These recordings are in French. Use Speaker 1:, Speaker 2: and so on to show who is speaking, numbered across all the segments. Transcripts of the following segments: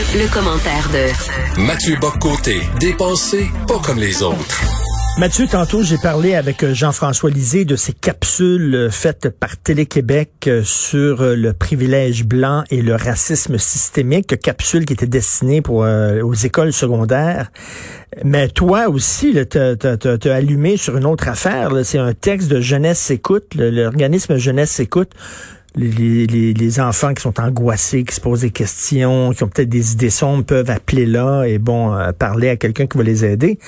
Speaker 1: Le, commentaire de
Speaker 2: Mathieu Boccoté, dépensé pas comme les autres.
Speaker 3: Mathieu, tantôt, j'ai parlé avec euh, Jean-François Lisée de ces capsules euh, faites par Télé-Québec euh, sur le privilège blanc et le racisme systémique, capsules qui étaient destinées pour, aux écoles secondaires. Mais toi aussi, tu as, allumé sur une autre affaire. C'est un texte de Jeunesse Écoute, l'organisme Jeunesse Écoute les, enfants qui sont angoissés, qui se posent des questions, qui ont peut-être des idées sombres, peuvent appeler là et bon euh, parler à quelqu'un qui va les aider.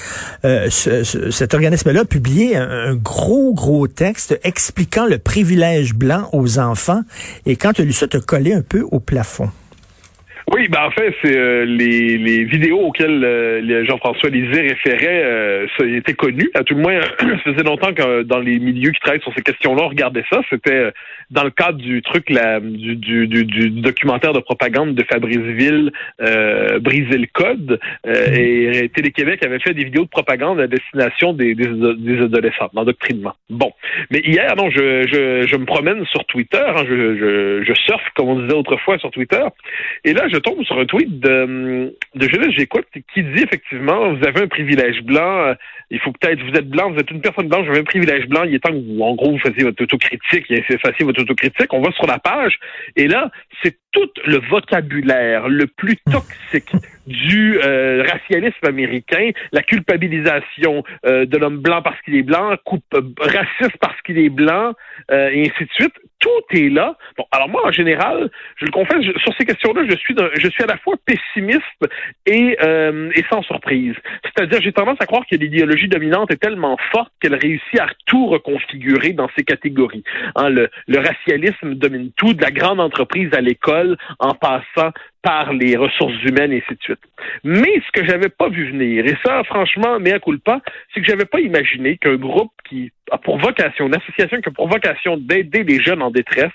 Speaker 3: Euh, cet organisme-là a publié un, gros, gros texte expliquant le privilège blanc aux enfants. Et quand tu as lu ça, as collé un peu au plafond.
Speaker 4: Oui, ben en fait, c'est euh, les, les vidéos auxquelles euh, Jean-François Lisée référait, euh, ça était connu. À tout le moins, ça faisait longtemps que dans les milieux qui travaillent sur ces questions-là, on regardait ça. C'était euh, dans le cadre du truc, la, du, du, du, documentaire de propagande de Fabrice Ville, Briser le code. Mm-hmm. et Télé-Québec avait fait des vidéos de propagande à destination des, des, des adolescents, d'endoctrinement. Bon. Mais hier, non, je, je, je me promène sur Twitter, hein, je, je, je surfe, comme on disait autrefois sur Twitter. Et là, je tombe sur un tweet de, de Jeunesse J'écoute qui dit effectivement, vous avez un privilège blanc, euh, il faut peut-être, vous êtes blanc, vous êtes une personne blanche, vous avez un privilège blanc, il est temps que vous, en gros, vous fassiez votre autocritique, et fassiez votre autocritique. On va sur la page, et là, c'est tout le vocabulaire le plus toxique du euh, racialisme américain, la culpabilisation euh, de l'homme blanc parce qu'il est blanc, coupe, raciste parce qu'il est blanc, et ainsi de suite tout est là. Bon, alors moi, en général, je le confesse, sur ces questions-là, je suis, je suis à la fois pessimiste et, euh, et sans surprise. C'est-à-dire, j'ai tendance à croire que l'idéologie dominante est tellement forte qu'elle réussit à tout reconfigurer dans ces catégories. Hein, le, le racialisme domine tout, de la grande entreprise à l'école, en passant par les ressources humaines et ainsi de suite. Mais ce que j'avais pas vu venir, et ça, franchement, mea culpa, c'est que j'avais pas imaginé qu'un groupe qui a pour vocation, une association qui a pour vocation d'aider les jeunes en détresse,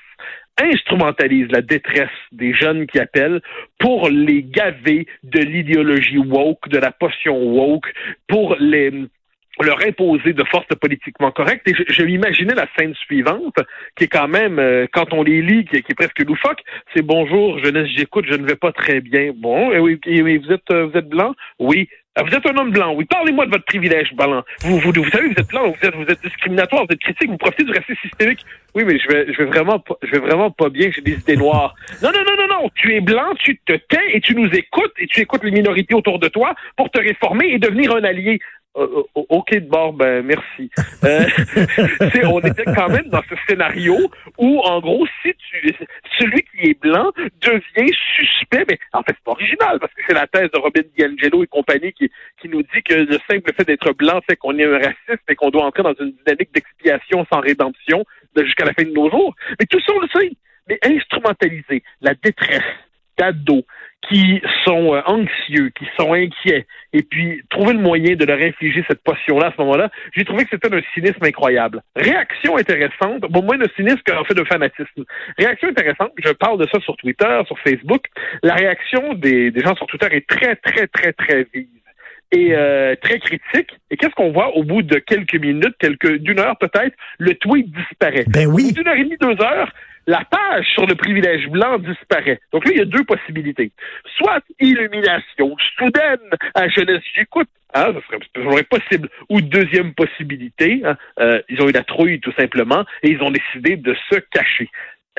Speaker 4: instrumentalise la détresse des jeunes qui appellent pour les gaver de l'idéologie woke, de la potion woke, pour les leur imposer de force politiquement correcte. Et je, je m'imaginais la scène suivante, qui est quand même, euh, quand on les lit, qui, est presque loufoque, c'est bonjour, jeunesse, j'écoute, je ne vais pas très bien. Bon, et oui, oui, vous êtes, euh, vous êtes blanc? Oui. Ah, vous êtes un homme blanc, oui. Parlez-moi de votre privilège blanc. Vous, vous, vous savez, vous êtes blanc, vous êtes, vous êtes discriminatoire, vous êtes critique, vous profitez du racisme systémique. Oui, mais je vais, je vais vraiment, pas, je vais vraiment pas bien. J'ai des idées noires. Non, non, non, non, non. Tu es blanc, tu te tais et tu nous écoutes et tu écoutes les minorités autour de toi pour te réformer et devenir un allié. Euh, euh, OK de bord, ben merci. Euh, on était quand même dans ce scénario où, en gros, si tu celui qui est blanc devient suspect, mais en fait, c'est pas original, parce que c'est la thèse de Robin DiAngelo et compagnie qui, nous dit que le simple fait d'être blanc fait qu'on est un raciste et qu'on doit entrer dans une dynamique d'expiation sans rédemption jusqu'à la fin de nos jours. Mais tout ça, on le sait. Mais instrumentaliser la détresse d'ados qui sont euh, anxieux, qui sont inquiets, et puis trouver le moyen de leur infliger cette potion-là à ce moment-là, j'ai trouvé que c'était un cynisme incroyable. Réaction intéressante, bon, moins de cynisme qu'en fait de fanatisme. Réaction intéressante, je parle de ça sur Twitter, sur Facebook. La réaction des, des gens sur Twitter est très, très, très, très vive et euh, très critique. Et qu'est-ce qu'on voit au bout de quelques minutes, quelques d'une heure peut-être, le tweet disparaît.
Speaker 3: Ben oui.
Speaker 4: D'une heure et demie, deux heures, la page sur le privilège blanc disparaît. Donc là, il y a deux possibilités. Soit illumination soudaine à jeunesse j'écoute, hein, ça, serait, possible. Ou deuxième possibilité, hein, euh, ils ont eu la trouille tout simplement et ils ont décidé de se cacher.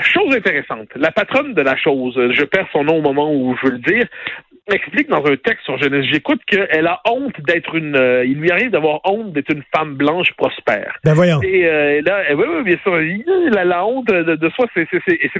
Speaker 4: Chose intéressante, la patronne de la chose, je perds son nom au moment où je veux le dire, explique dans un texte sur Jeunesse J'écoute qu'elle a honte d'être une... Euh, il lui arrive d'avoir honte d'être une femme blanche prospère.
Speaker 3: Ben voyons.
Speaker 4: Et euh, là, oui, oui, bien sûr, la, la honte de, de soi, c'est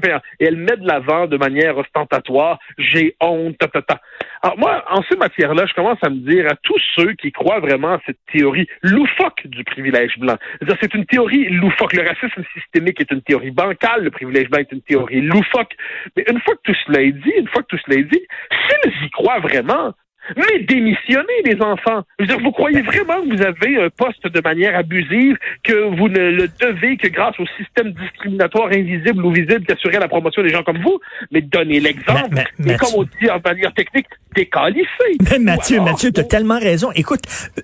Speaker 4: payant. Et elle met de l'avant de manière ostentatoire, j'ai honte, ta, ta, ta. Alors moi, en ces matières-là, je commence à me dire à tous ceux qui croient vraiment à cette théorie loufoque du privilège blanc. C'est une théorie loufoque. Le racisme systémique est une théorie bancale, le privilège blanc est une théorie loufoque. Mais une fois que tout cela est dit, une fois que tout cela est dit, s'ils y croient vraiment, mais démissionnez, les enfants. Je veux dire, vous croyez vraiment que vous avez un poste de manière abusive, que vous ne le devez que grâce au système discriminatoire invisible ou visible qui assurait la promotion des gens comme vous? Mais donnez l'exemple. Et comme on dit en manière technique, décalissez.
Speaker 3: Mais Mathieu, Mathieu, tu as tellement raison. Écoute,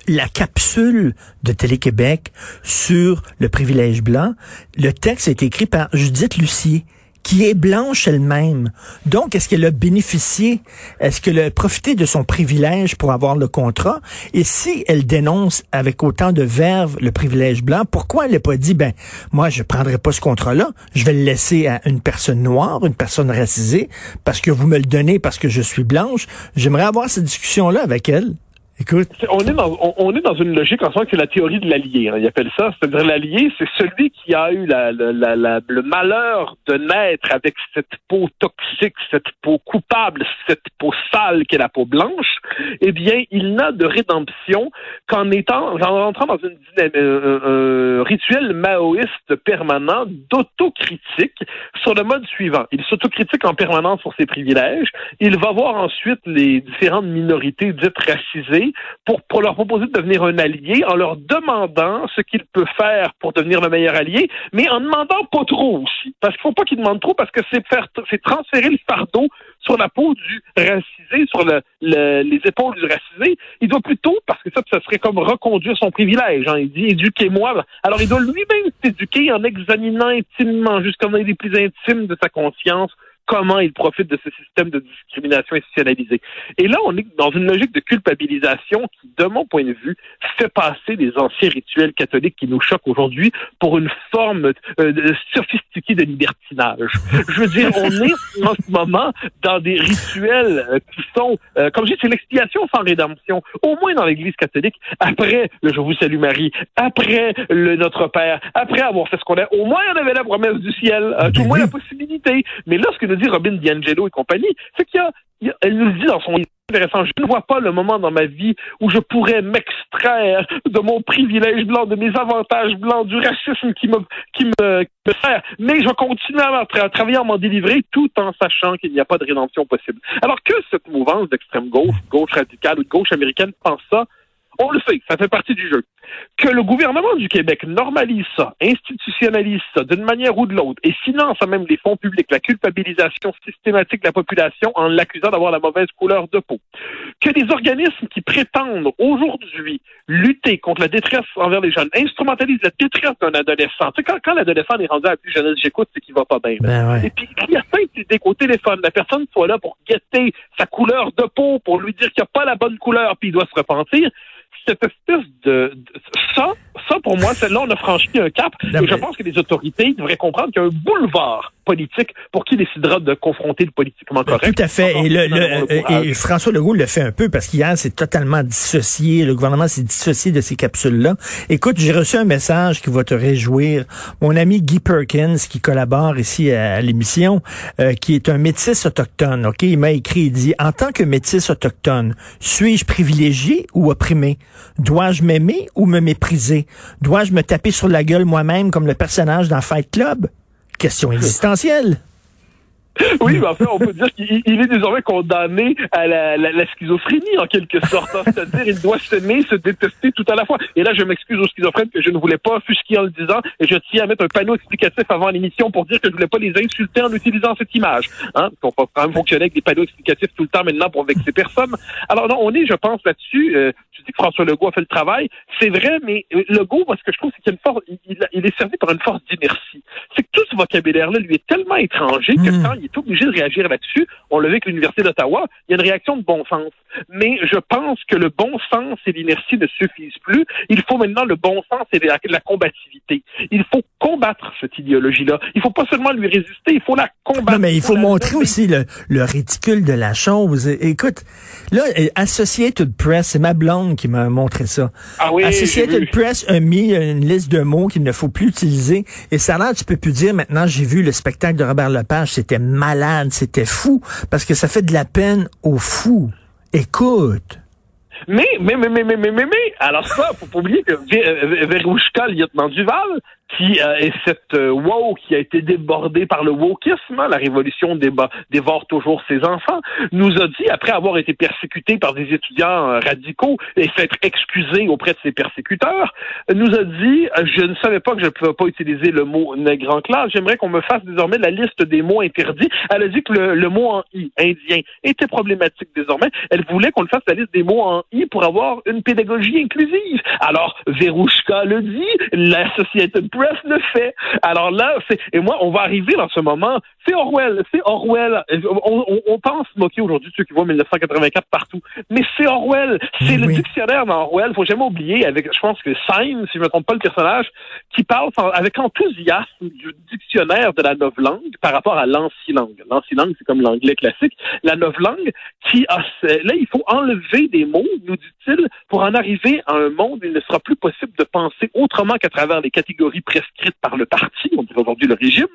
Speaker 3: la capsule de Télé-Québec sur le privilège blanc, le texte est écrit par Judith Lucier qui est blanche elle-même. Donc, est-ce qu'elle a bénéficié? Est-ce qu'elle a profité de son privilège pour avoir le contrat? Et si elle dénonce avec autant de verve le privilège blanc, pourquoi elle n'a pas dit, ben, moi, je prendrai pas ce contrat-là, je vais le laisser à une personne noire, une personne racisée, parce que vous me le donnez parce que je suis blanche? J'aimerais avoir cette discussion-là avec elle. Écoute.
Speaker 4: On est dans, une logique en soi que la théorie de l'allié. Hein, il appelle ça. C'est-à-dire l'allié, c'est celui qui a eu le malheur de naître avec cette peau toxique, cette peau coupable, cette peau sale qu'est la peau blanche. Eh bien, il n'a de rédemption qu'en étant, en entrant dans un, rituel maoïste permanent d'autocritique sur le mode suivant. Il s'autocritique en permanence sur ses privilèges. Il va voir ensuite les différentes minorités dites racisées pour, leur proposer de devenir un allié en leur demandant ce qu'il peut faire pour devenir le meilleur allié, mais en demandant pas trop aussi. Parce qu'il faut pas qu'il demande trop parce que c'est transférer le fardeau sur la peau du racisé, sur le, les épaules du racisé. Il doit plutôt, parce que ça, ça serait comme reconduire son privilège. Hein. Il dit éduquez-moi. Alors il doit lui-même s'éduquer en examinant intimement, jusqu'en les plus intimes de sa conscience, comment ils profitent de ce système de discrimination institutionnalisée. Et là, on est dans une logique de culpabilisation qui, de mon point de vue, fait passer les anciens rituels catholiques qui nous choquent aujourd'hui pour une forme euh, sophistiquée de libertinage. Je veux dire, on est en ce moment dans des rituels euh, qui sont, euh, comme je dis, c'est l'expiation sans rédemption. Au moins dans l'Église catholique, après le Je vous salue Marie, après le Notre Père, après avoir fait ce qu'on a, au moins on avait la promesse du ciel, tout au moins la possibilité. Mais là, ce que dit Robin DiAngelo et compagnie, c'est qu'il y a, elle nous dit dans son intéressant, je ne vois pas le moment dans ma vie où je pourrais m'extraire de mon privilège blanc, de mes avantages blancs, du racisme qui me, qui me, sert, mais je continue à, à travailler à m'en délivrer tout en sachant qu'il n'y a pas de rédemption possible. Alors que cette mouvance d'extrême gauche, gauche radicale ou de gauche américaine pense ça, on le sait, ça fait partie du jeu. Que le gouvernement du Québec normalise ça, institutionnalise ça d'une manière ou de l'autre et finance même les fonds publics, la culpabilisation systématique de la population en l'accusant d'avoir la mauvaise couleur de peau. Que des organismes qui prétendent aujourd'hui lutter contre la détresse envers les jeunes instrumentalisent la détresse d'un adolescent. Tu sais, quand, quand l'adolescent est rendu à la plus jeunesse, j'écoute, c'est qu'il va pas bien.
Speaker 3: Ben
Speaker 4: et puis, il y a cinq idées qu'au téléphone, la personne soit là pour guetter sa couleur de peau, pour lui dire qu'il n'a pas la bonne couleur, puis il doit se repentir cette espèce de, ça, ça pour moi, celle-là, on a franchi un cap. et je pense que les autorités devraient comprendre qu'il y a un boulevard politique pour qui décidera de confronter le politiquement ben, correct.
Speaker 3: Tout à fait. Et, le, et, François Legault le fait un peu parce qu'hier, c'est totalement dissocié. Le gouvernement s'est dissocié de ces capsules-là. Écoute, j'ai reçu un message qui va te réjouir. Mon ami Guy Perkins, qui collabore ici à, l'émission, euh, qui est un métis autochtone, OK? Il m'a écrit, il dit, en tant que métis autochtone, suis-je privilégié ou opprimé? Dois-je m'aimer ou me mépriser? Dois-je me taper sur la gueule moi-même comme le personnage dans Fight Club? Question existentielle.
Speaker 4: Oui, mais en fait, on peut dire qu'il est désormais condamné à la, schizophrénie, en quelque sorte. Hein. C'est-à-dire, il doit s'aimer, se détester tout à la fois. Et là, je m'excuse aux schizophrènes que je ne voulais pas fusquer en le disant, et je tiens à mettre un panneau explicatif avant l'émission pour dire que je voulais pas les insulter en utilisant cette image. Hein? On peut quand même fonctionner avec des panneaux explicatifs tout le temps maintenant pour vexer personne. Alors non, on est, je pense, là-dessus. Euh, tu dis que François Legault a fait le travail. C'est vrai, mais euh, Legault, moi, ce que je trouve, c'est qu'il est servi par une force d'inertie. Tout ce vocabulaire-là lui est tellement étranger que hmm. quand il est obligé de réagir là-dessus, on l'a vu avec l'Université d'Ottawa, il y a une réaction de bon sens. Mais je pense que le bon sens et l'inertie ne suffisent plus. Il faut maintenant le bon sens et la, combativité. Il faut combattre cette idéologie-là. Il faut pas seulement lui résister, il faut la combattre.
Speaker 3: Non, mais il faut, montrer aussi le, le, ridicule de la chose. Écoute, là, Associated Press, c'est ma blonde qui m'a montré ça.
Speaker 4: Ah oui,
Speaker 3: Associated Press a mis une liste de mots qu'il ne faut plus utiliser. Et ça là, tu peux plus dire maintenant, j'ai vu le spectacle de Robert Lepage, c'était malade, c'était fou, parce que ça fait de la peine aux fous. Écoute.
Speaker 4: Mais, mais, mais, mais, mais, mais, mais, mais, alors ça, faut pas oublier que Verouchka, lieutenant Duval, qui euh, est cette euh, wow qui a été débordée par le wokisme, hein, la révolution dévore toujours ses enfants, nous a dit, après avoir été persécuté par des étudiants euh, radicaux et fait excusé auprès de ses persécuteurs, nous a dit, je ne savais pas que je ne pouvais pas utiliser le mot nègre en classe, j'aimerais qu'on me fasse désormais la liste des mots interdits. Elle a dit que le, le mot en i, indien, était problématique désormais. Elle voulait qu'on le fasse la liste des mots en i pour avoir une pédagogie inclusive. Alors, Verouchka le dit, la société le fait. Alors là, c'est et moi, on va arriver dans ce moment. C'est Orwell, c'est Orwell. On, on, on pense moquer aujourd'hui ceux qui voient 1984 partout, mais c'est Orwell. C'est le dictionnaire d'Orwell. Faut jamais oublier avec, je pense que Syme, si je me trompe pas le personnage, qui parle avec enthousiasme du dictionnaire de la langue par rapport à l'ancien-langue. L'ancien-langue, c'est comme l'anglais classique. La langue qui a, là, il faut enlever des mots, nous dit-il, pour en arriver à un monde où il ne sera plus possible de penser autrement qu'à travers les catégories prescrites par le parti, on dirait aujourd'hui le régime,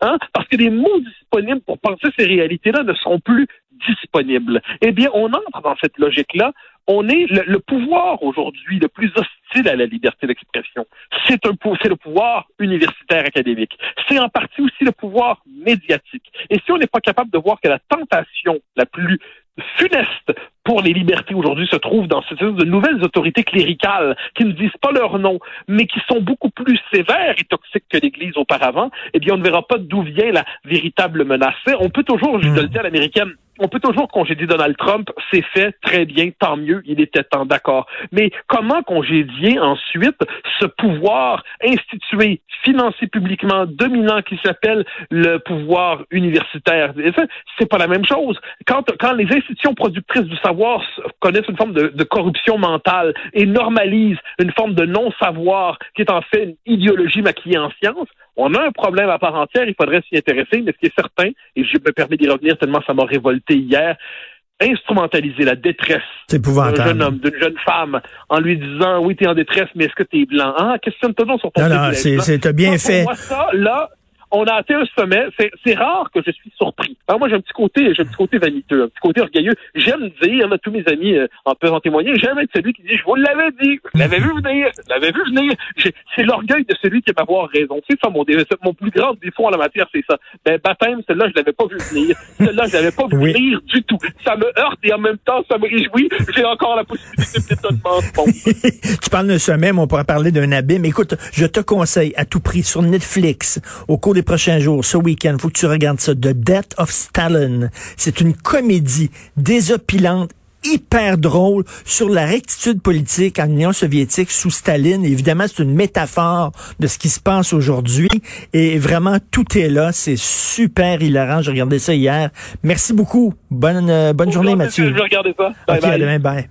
Speaker 4: hein, parce que les mots disponibles pour penser ces réalités-là ne seront plus disponibles. Eh bien, on entre dans cette logique-là. On est le, pouvoir aujourd'hui le plus hostile à la liberté d'expression. C'est le pouvoir universitaire académique. C'est en partie aussi le pouvoir médiatique. Et si on n'est pas capable de voir que la tentation la plus funeste pour les libertés aujourd'hui se trouve dans cette de nouvelles autorités cléricales qui ne disent pas leur nom, mais qui sont beaucoup plus sévères et toxiques que l'Église auparavant, eh bien, on ne verra pas d'où vient la véritable menace. On peut toujours, je le dis à l'américaine, on peut toujours congédier Donald Trump, c'est fait, très bien, tant mieux, il était temps, d'accord. Mais comment congédier ensuite ce pouvoir institué, financé publiquement, dominant qui s'appelle le pouvoir universitaire? C'est pas la même chose. Quand, quand les institutions productrices du savoir connaissent une forme de, de corruption mentale et normalisent une forme de non-savoir qui est en fait une idéologie maquillée en science, on a un problème à part entière, il faudrait s'y intéresser, mais ce qui est certain, et je me permets d'y revenir tellement ça m'a révolté hier, instrumentaliser la détresse d'un jeune homme, d'une jeune femme, en lui disant oui, tu es en détresse, mais est-ce que tu es blanc? Ah, questionne-toi sur ton
Speaker 3: Non, non, c'est bien fait.
Speaker 4: Moi, ça, là, on a atteint un sommet. C'est rare que je suis surpris. Alors moi, j'ai un petit côté, j'ai un petit côté vaniteux, un petit côté orgueilleux. J'aime dire, a tous mes amis euh, en peuvent en témoigner, j'aime être celui qui dit, je vous l'avais dit, je l'avais vu venir, je l'avais vu venir. C'est l'orgueil de celui qui aime avoir raison. C'est ça mon, mon plus grand défaut en la matière, c'est ça. Ben, baptême, celle-là, je l'avais pas vu venir. Celle-là, je l'avais pas vu venir du tout. Ça me heurte et en même temps, ça me réjouit. J'ai encore la possibilité de d'étonnement.
Speaker 3: tu parles d'un sommet, mais on pourrait parler d'un abîme. Écoute, je te conseille à tout prix sur Netflix, au cours des prochains jours, ce week-end, faut que tu regardes ça, The Death of Stalin. C'est une comédie désopilante hyper drôle sur la rectitude politique en Union soviétique sous Staline. Évidemment, c'est une métaphore de ce qui se passe aujourd'hui. Et vraiment, tout est là. C'est super hilarant. J'ai regardé ça hier. Merci beaucoup. Bonne, euh, bonne journée, Mathieu.
Speaker 4: Je vais regarder ça.
Speaker 3: Bye À demain. Bye.